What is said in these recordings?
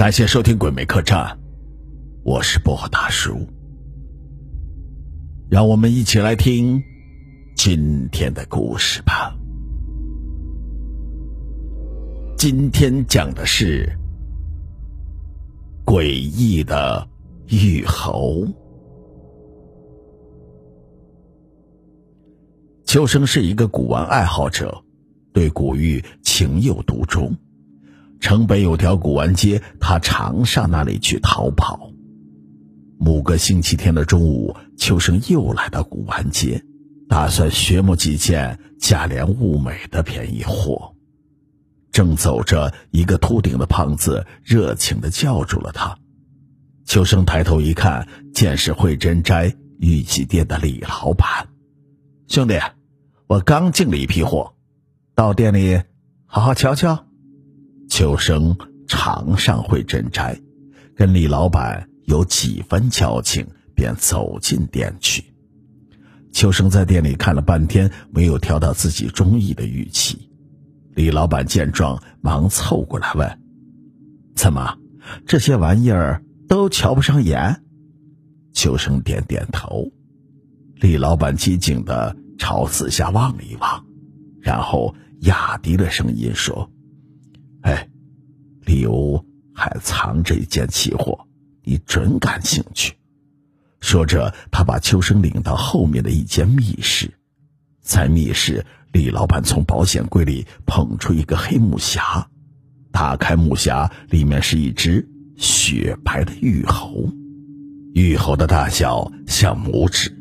感谢收听《鬼魅客栈》，我是薄荷大叔。让我们一起来听今天的故事吧。今天讲的是诡异的玉猴。秋生是一个古玩爱好者，对古玉情有独钟。城北有条古玩街，他常上那里去逃跑。某个星期天的中午，秋生又来到古玩街，打算寻摸几件价廉物美的便宜货。正走着，一个秃顶的胖子热情的叫住了他。秋生抬头一看，见是慧珍斋玉器店的李老板。兄弟，我刚进了一批货，到店里好好瞧瞧。秋生常上会珍斋，跟李老板有几分交情，便走进店去。秋生在店里看了半天，没有挑到自己中意的玉器。李老板见状，忙凑过来问：“怎么，这些玩意儿都瞧不上眼？”秋生点点头。李老板机警的朝四下望了一望，然后压低了声音说。哎，里屋还藏着一件奇货，你准感兴趣。说着，他把秋生领到后面的一间密室。在密室，李老板从保险柜里捧出一个黑木匣，打开木匣，里面是一只雪白的玉猴。玉猴的大小像拇指，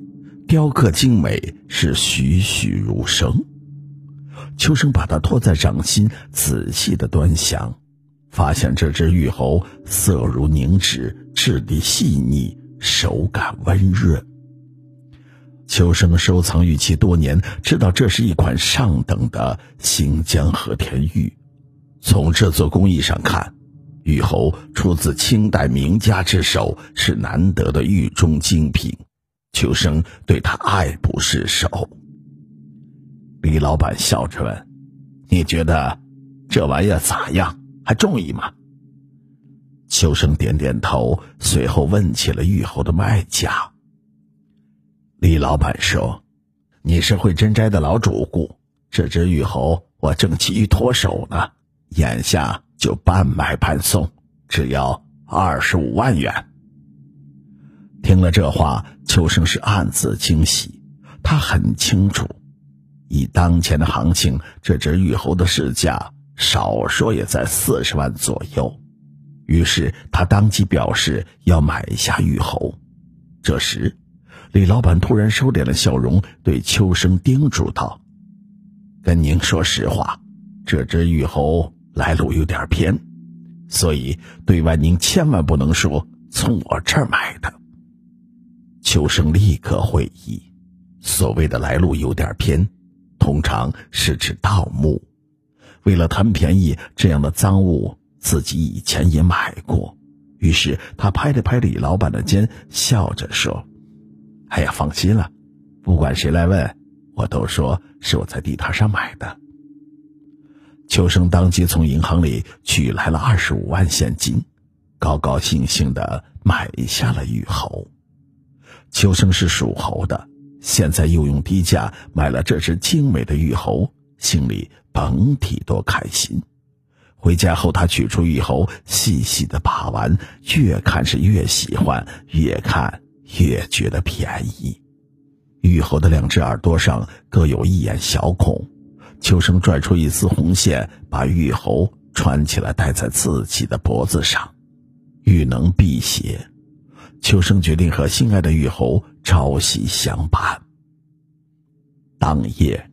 雕刻精美，是栩栩如生。秋生把它托在掌心，仔细的端详，发现这只玉猴色如凝脂，质地细腻，手感温润。秋生收藏玉器多年，知道这是一款上等的新疆和田玉。从这座工艺上看，玉猴出自清代名家之手，是难得的玉中精品。秋生对他爱不释手。李老板笑着问：“你觉得这玩意咋样？还中意吗？”秋生点点头，随后问起了玉猴的卖家。李老板说：“你是会珍斋的老主顾，这只玉猴我正急于脱手呢，眼下就半买半送，只要二十五万元。”听了这话，秋生是暗自惊喜，他很清楚。以当前的行情，这只玉猴的市价少说也在四十万左右。于是他当即表示要买下玉猴。这时，李老板突然收敛了笑容，对秋生叮嘱道：“跟您说实话，这只玉猴来路有点偏，所以对外您千万不能说从我这儿买的。”秋生立刻会意，所谓的来路有点偏。通常是指盗墓，为了贪便宜，这样的赃物自己以前也买过。于是他拍了拍李老板的肩，笑着说：“哎呀，放心了，不管谁来问，我都说是我在地摊上买的。”秋生当即从银行里取来了二十五万现金，高高兴兴的买下了玉猴。秋生是属猴的。现在又用低价买了这只精美的玉猴，心里甭提多开心。回家后，他取出玉猴，细细的把玩，越看是越喜欢，越看越觉得便宜。玉猴的两只耳朵上各有一眼小孔，秋生拽出一丝红线，把玉猴穿起来戴在自己的脖子上，玉能辟邪。秋生决定和心爱的玉猴朝夕相伴。当夜，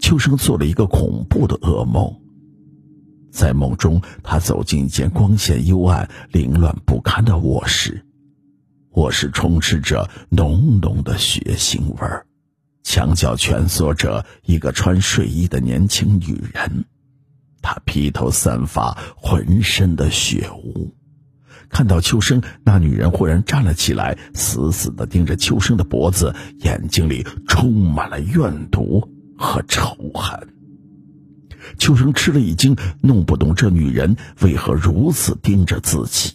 秋生做了一个恐怖的噩梦。在梦中，他走进一间光线幽暗、凌乱不堪的卧室，卧室充斥着浓浓的血腥味儿，墙角蜷缩着一个穿睡衣的年轻女人，她披头散发，浑身的血污。看到秋生，那女人忽然站了起来，死死的盯着秋生的脖子，眼睛里充满了怨毒和仇恨。秋生吃了一惊，弄不懂这女人为何如此盯着自己。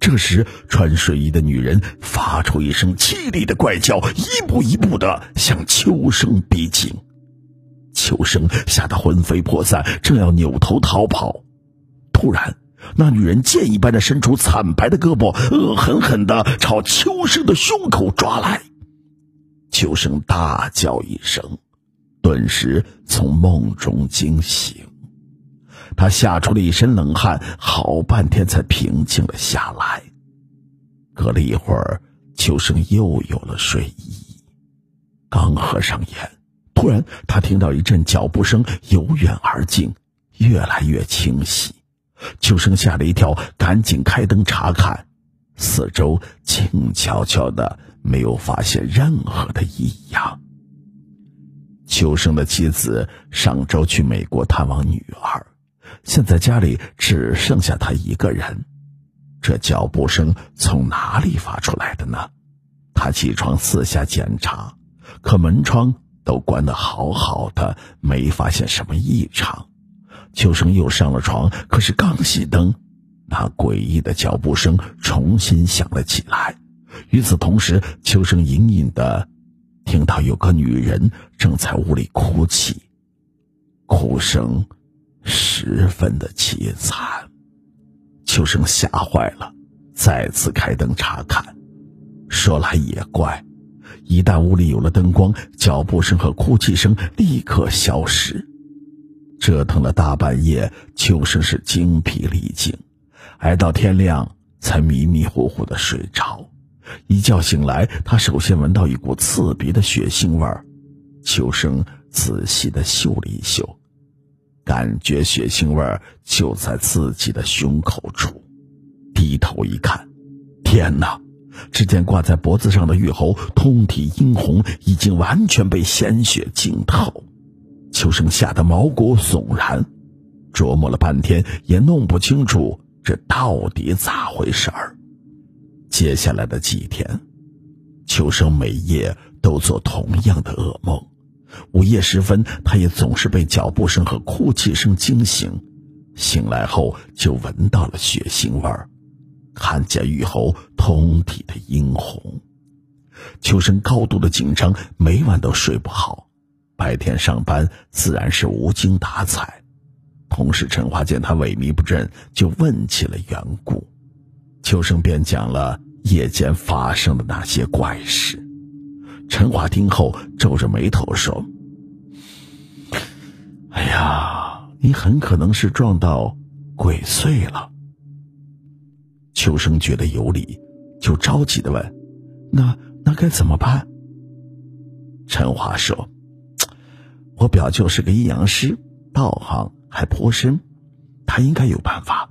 这时，穿睡衣的女人发出一声凄厉的怪叫，一步一步的向秋生逼近。秋生吓得魂飞魄散，正要扭头逃跑，突然，那女人剑一般的伸出惨白的胳膊，恶狠狠的朝秋生的胸口抓来。秋生大叫一声，顿时从梦中惊醒。他吓出了一身冷汗，好半天才平静了下来。隔了一会儿，秋生又有了睡意，刚合上眼，突然他听到一阵脚步声由远而近，越来越清晰。秋生吓了一跳，赶紧开灯查看，四周静悄悄的，没有发现任何的异样。秋生的妻子上周去美国探望女儿。现在家里只剩下他一个人，这脚步声从哪里发出来的呢？他起床四下检查，可门窗都关得好好的，没发现什么异常。秋生又上了床，可是刚熄灯，那诡异的脚步声重新响了起来。与此同时，秋生隐隐的听到有个女人正在屋里哭泣，哭声。十分的凄惨，秋生吓坏了，再次开灯查看。说来也怪，一旦屋里有了灯光，脚步声和哭泣声立刻消失。折腾了大半夜，秋生是精疲力尽，挨到天亮才迷迷糊糊的睡着。一觉醒来，他首先闻到一股刺鼻的血腥味儿。秋生仔细的嗅了一嗅。感觉血腥味儿就在自己的胸口处，低头一看，天哪！只见挂在脖子上的玉猴通体殷红，已经完全被鲜血浸透。秋生吓得毛骨悚然，琢磨了半天也弄不清楚这到底咋回事儿。接下来的几天，秋生每夜都做同样的噩梦。午夜时分，他也总是被脚步声和哭泣声惊醒，醒来后就闻到了血腥味儿，看见玉猴通体的殷红。秋生高度的紧张，每晚都睡不好，白天上班自然是无精打采。同事陈华见他萎靡不振，就问起了缘故，秋生便讲了夜间发生的那些怪事。陈华听后皱着眉头说：“哎呀，你很可能是撞到鬼祟了。”秋生觉得有理，就着急的问：“那那该怎么办？”陈华说：“我表舅是个阴阳师，道行还颇深，他应该有办法。”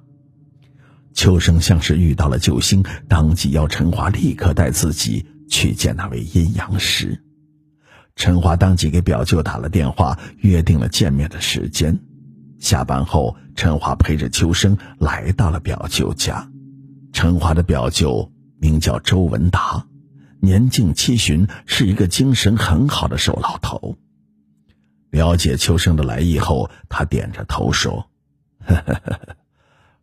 秋生像是遇到了救星，当即要陈华立刻带自己。去见那位阴阳师，陈华当即给表舅打了电话，约定了见面的时间。下班后，陈华陪着秋生来到了表舅家。陈华的表舅名叫周文达，年近七旬，是一个精神很好的瘦老头。了解秋生的来意后，他点着头说：“呵呵呵呵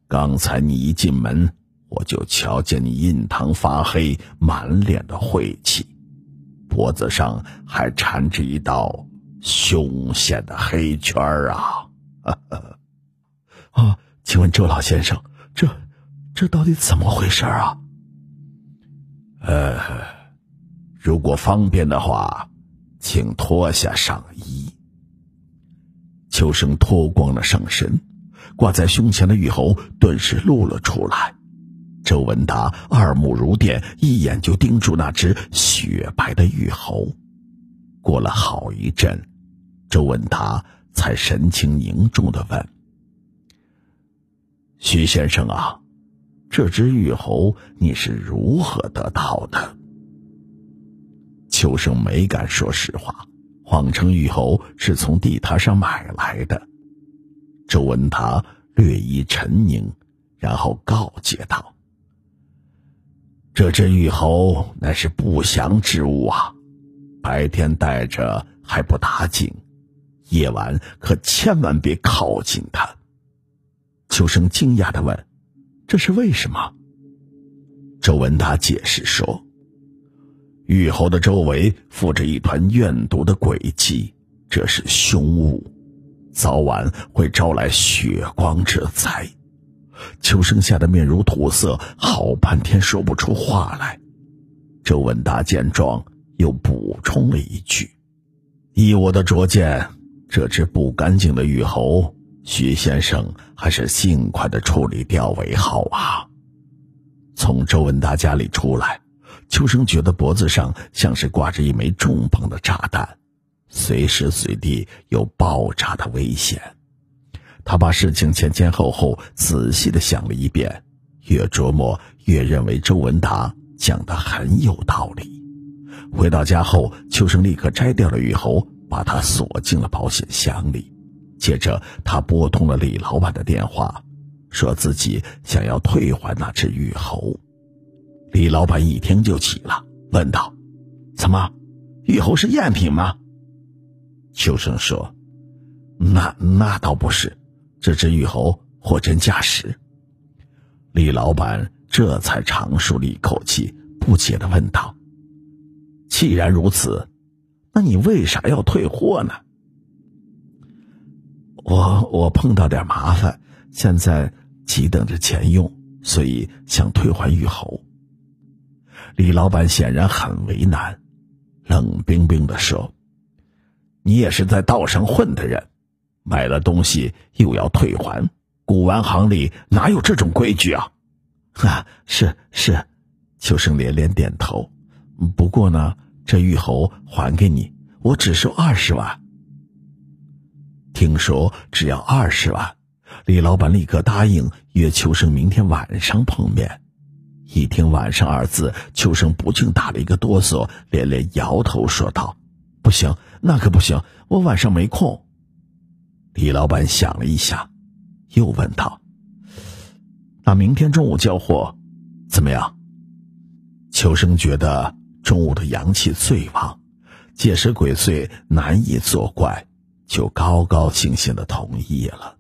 刚才你一进门。”我就瞧见你印堂发黑，满脸的晦气，脖子上还缠着一道凶险的黑圈啊！啊，请问周老先生，这这到底怎么回事啊？呃，如果方便的话，请脱下上衣。秋生脱光了上身，挂在胸前的玉猴顿时露了出来。周文达二目如电，一眼就盯住那只雪白的玉猴。过了好一阵，周文达才神情凝重的问：“徐先生啊，这只玉猴你是如何得到的？”秋生没敢说实话，谎称玉猴是从地摊上买来的。周文达略一沉凝，然后告诫道。这只玉猴乃是不祥之物啊，白天带着还不打紧，夜晚可千万别靠近他。秋生惊讶的问：“这是为什么？”周文达解释说：“玉猴的周围附着一团怨毒的鬼气，这是凶物，早晚会招来血光之灾。”秋生吓得面如土色，好半天说不出话来。周文达见状，又补充了一句：“依我的拙见，这只不干净的玉猴，徐先生还是尽快的处理掉为好啊。”从周文达家里出来，秋生觉得脖子上像是挂着一枚重磅的炸弹，随时随地有爆炸的危险。他把事情前前后后仔细的想了一遍，越琢磨越认为周文达讲的很有道理。回到家后，秋生立刻摘掉了玉猴，把它锁进了保险箱里。接着，他拨通了李老板的电话，说自己想要退还那只玉猴。李老板一听就急了，问道：“怎么，玉猴是赝品吗？”秋生说：“那那倒不是。”这只玉猴货真价实，李老板这才长舒了一口气，不解的问道：“既然如此，那你为啥要退货呢？”我我碰到点麻烦，现在急等着钱用，所以想退还玉猴。李老板显然很为难，冷冰冰的说：“你也是在道上混的人。”买了东西又要退还，古玩行里哪有这种规矩啊？啊，是是，秋生连连点头。不过呢，这玉猴还给你，我只收二十万。听说只要二十万，李老板立刻答应约秋生明天晚上碰面。一听“晚上”二字，秋生不禁打了一个哆嗦，连连摇头说道：“不行，那可不行，我晚上没空。”李老板想了一下，又问道：“那明天中午交货，怎么样？”秋生觉得中午的阳气最旺，借尸鬼祟难以作怪，就高高兴兴的同意了。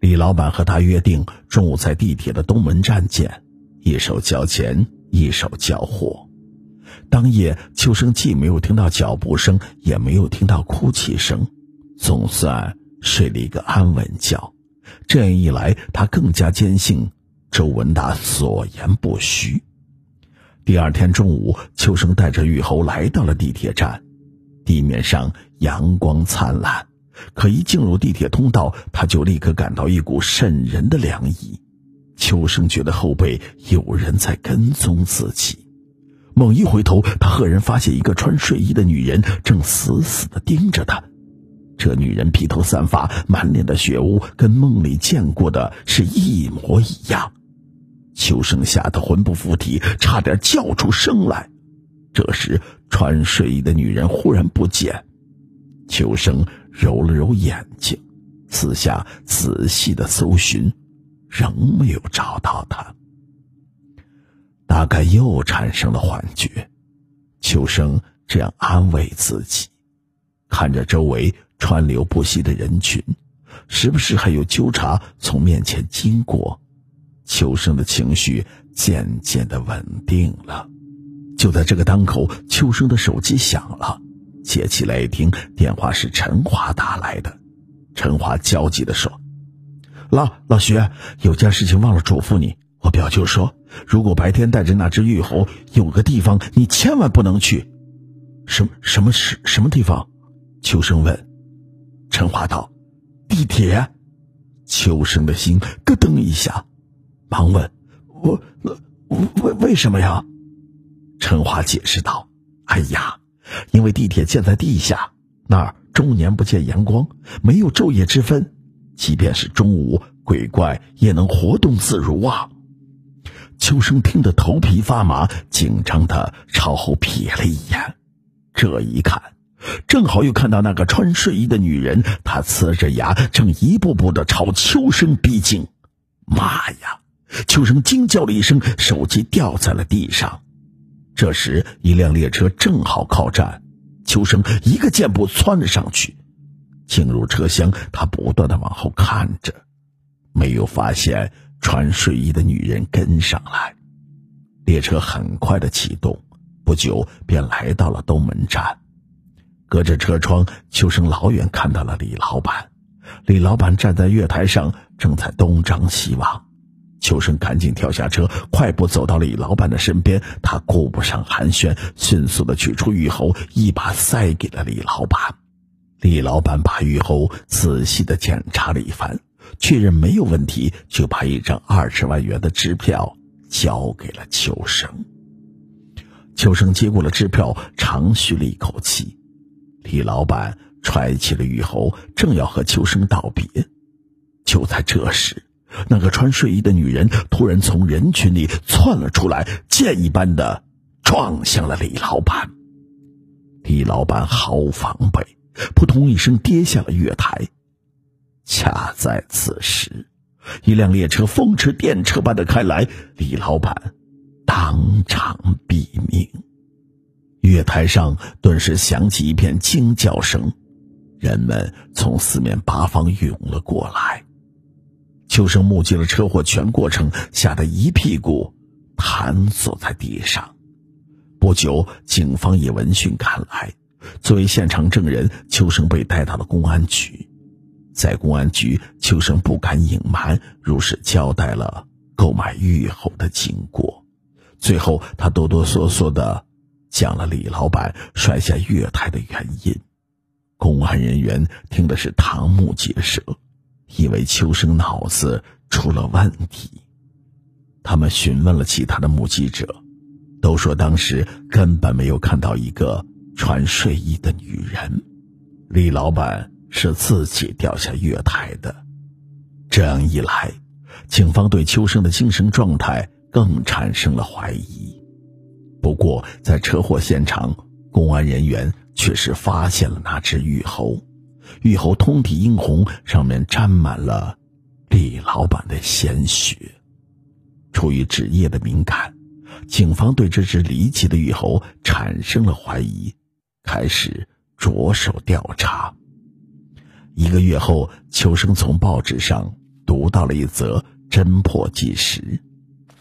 李老板和他约定中午在地铁的东门站见，一手交钱，一手交货。当夜，秋生既没有听到脚步声，也没有听到哭泣声，总算。睡了一个安稳觉，这样一来，他更加坚信周文达所言不虚。第二天中午，秋生带着玉猴来到了地铁站，地面上阳光灿烂，可一进入地铁通道，他就立刻感到一股渗人的凉意。秋生觉得后背有人在跟踪自己，猛一回头，他赫然发现一个穿睡衣的女人正死死地盯着他。这女人披头散发，满脸的血污，跟梦里见过的是一模一样。秋生吓得魂不附体，差点叫出声来。这时，穿睡衣的女人忽然不见。秋生揉了揉眼睛，四下仔细的搜寻，仍没有找到她。大概又产生了幻觉。秋生这样安慰自己，看着周围。川流不息的人群，时不时还有纠察从面前经过。秋生的情绪渐渐的稳定了。就在这个当口，秋生的手机响了，接起来一听，电话是陈华打来的。陈华焦急的说：“老老徐，有件事情忘了嘱咐你。我表舅说，如果白天带着那只玉猴，有个地方你千万不能去。什么什么什什么地方？”秋生问。陈华道：“地铁。”秋生的心咯噔一下，忙问：“我为为什么呀？”陈华解释道：“哎呀，因为地铁建在地下，那儿终年不见阳光，没有昼夜之分，即便是中午，鬼怪也能活动自如啊。”秋生听得头皮发麻，紧张的朝后瞥了一眼，这一看。正好又看到那个穿睡衣的女人，她呲着牙，正一步步的朝秋生逼近。妈呀！秋生惊叫了一声，手机掉在了地上。这时，一辆列车正好靠站，秋生一个箭步窜了上去。进入车厢，他不断的往后看着，没有发现穿睡衣的女人跟上来。列车很快的启动，不久便来到了东门站。隔着车窗，秋生老远看到了李老板。李老板站在月台上，正在东张西望。秋生赶紧跳下车，快步走到李老板的身边。他顾不上寒暄，迅速的取出玉猴，一把塞给了李老板。李老板把玉猴仔细的检查了一番，确认没有问题，就把一张二十万元的支票交给了秋生。秋生接过了支票，长吁了一口气。李老板揣起了玉猴，正要和秋生道别，就在这时，那个穿睡衣的女人突然从人群里窜了出来，箭一般的撞向了李老板。李老板毫无防备，扑通一声跌下了月台。恰在此时，一辆列车风驰电掣般的开来，李老板当场毙命。月台上顿时响起一片惊叫声，人们从四面八方涌了过来。秋生目击了车祸全过程，吓得一屁股瘫坐在地上。不久，警方也闻讯赶来，作为现场证人，秋生被带到了公安局。在公安局，秋生不敢隐瞒，如实交代了购买玉猴的经过。最后，他哆哆嗦嗦的。讲了李老板摔下月台的原因，公安人员听的是瞠目结舌，以为秋生脑子出了问题。他们询问了其他的目击者，都说当时根本没有看到一个穿睡衣的女人。李老板是自己掉下月台的。这样一来，警方对秋生的精神状态更产生了怀疑。不过，在车祸现场，公安人员确实发现了那只玉猴，玉猴通体殷红，上面沾满了李老板的鲜血。出于职业的敏感，警方对这只离奇的玉猴产生了怀疑，开始着手调查。一个月后，秋生从报纸上读到了一则侦破纪实，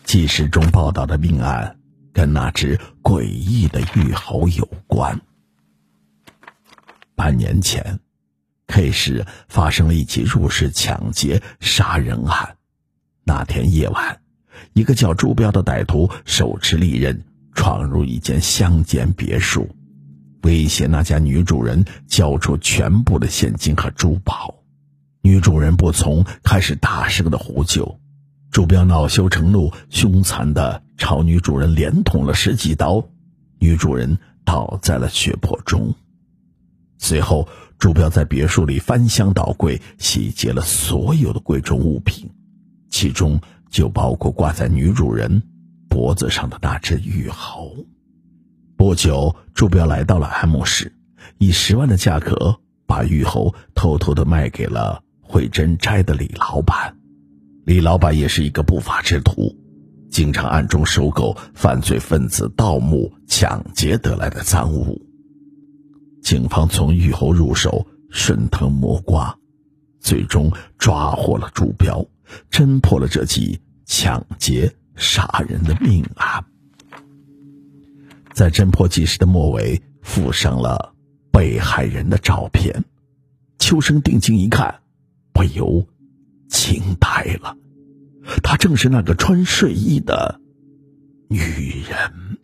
纪实中报道的命案。跟那只诡异的玉猴有关。半年前，K 市发生了一起入室抢劫杀人案。那天夜晚，一个叫朱彪的歹徒手持利刃闯入一间乡间别墅，威胁那家女主人交出全部的现金和珠宝。女主人不从，开始大声的呼救。朱彪恼羞成怒，凶残的朝女主人连捅了十几刀，女主人倒在了血泊中。随后，朱彪在别墅里翻箱倒柜，洗劫了所有的贵重物品，其中就包括挂在女主人脖子上的那只玉猴。不久，朱彪来到了 M 市，以十万的价格把玉猴偷偷的卖给了惠珍斋的李老板。李老板也是一个不法之徒，经常暗中收购犯罪分子盗墓、抢劫得来的赃物。警方从玉猴入手，顺藤摸瓜，最终抓获了朱彪，侦破了这起抢劫杀人的命案。在侦破纪实的末尾附上了被害人的照片，秋生定睛一看，不由。惊呆了，她正是那个穿睡衣的女人。